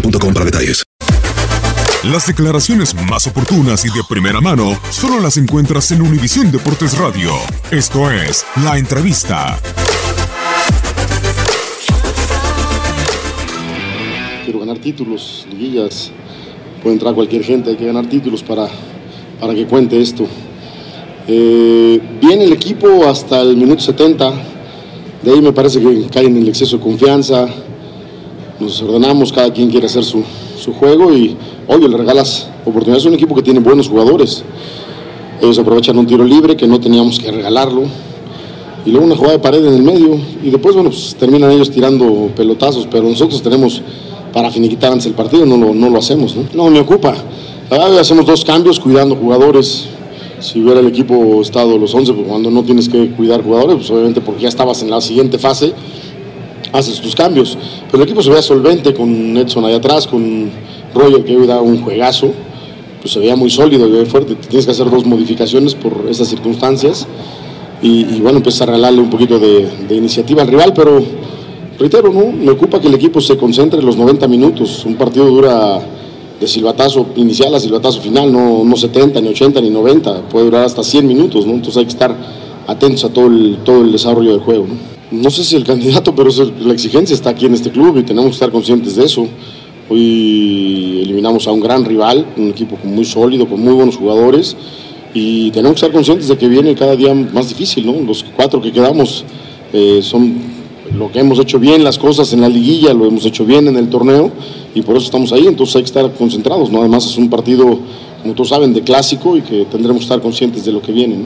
boostmobile.com para detalles. Las declaraciones más oportunas y de primera mano solo las encuentras en Univisión Deportes Radio. Esto es La Entrevista. Quiero ganar títulos, liguillas. Puede entrar cualquier gente, hay que ganar títulos para, para que cuente esto. Eh, bien el equipo hasta el minuto 70. De ahí me parece que cae en el exceso de confianza. Nos ordenamos, cada quien quiere hacer su, su juego y obvio le regalas oportunidades a un equipo que tiene buenos jugadores. Ellos aprovechan un tiro libre que no teníamos que regalarlo. Y luego una jugada de pared en el medio. Y después, bueno, pues terminan ellos tirando pelotazos. Pero nosotros tenemos para finiquitar antes el partido, no lo, no lo hacemos. ¿no? no me ocupa. Ah, hacemos dos cambios cuidando jugadores. Si hubiera el equipo estado los 11, pues cuando no tienes que cuidar jugadores, pues obviamente porque ya estabas en la siguiente fase, haces tus cambios. Pero el equipo se veía solvente con Edson ahí atrás, con Roger que hoy da un juegazo, pues se veía muy sólido, y fuerte. Tienes que hacer dos modificaciones por esas circunstancias y, bueno, empezar a regalarle un poquito de, iniciativa al rival, pero reitero, ¿no? me ocupa que el equipo se concentre en los 90 minutos. Un partido dura de silbatazo inicial a silbatazo final, no, no 70, ni 80, ni 90, puede durar hasta 100 minutos, ¿no? entonces hay que estar atentos a todo el, todo el desarrollo del juego. No sé si el candidato, pero la exigencia está aquí en este club y tenemos que estar conscientes de eso. Hoy eliminamos a un gran rival, un equipo muy sólido, con muy buenos jugadores y tenemos que estar conscientes de que viene cada día más difícil. ¿no? Los cuatro que quedamos eh, son lo que hemos hecho bien, las cosas en la liguilla, lo hemos hecho bien en el torneo y por eso estamos ahí, entonces hay que estar concentrados. ¿no? Además es un partido, como todos saben, de clásico y que tendremos que estar conscientes de lo que viene. ¿no?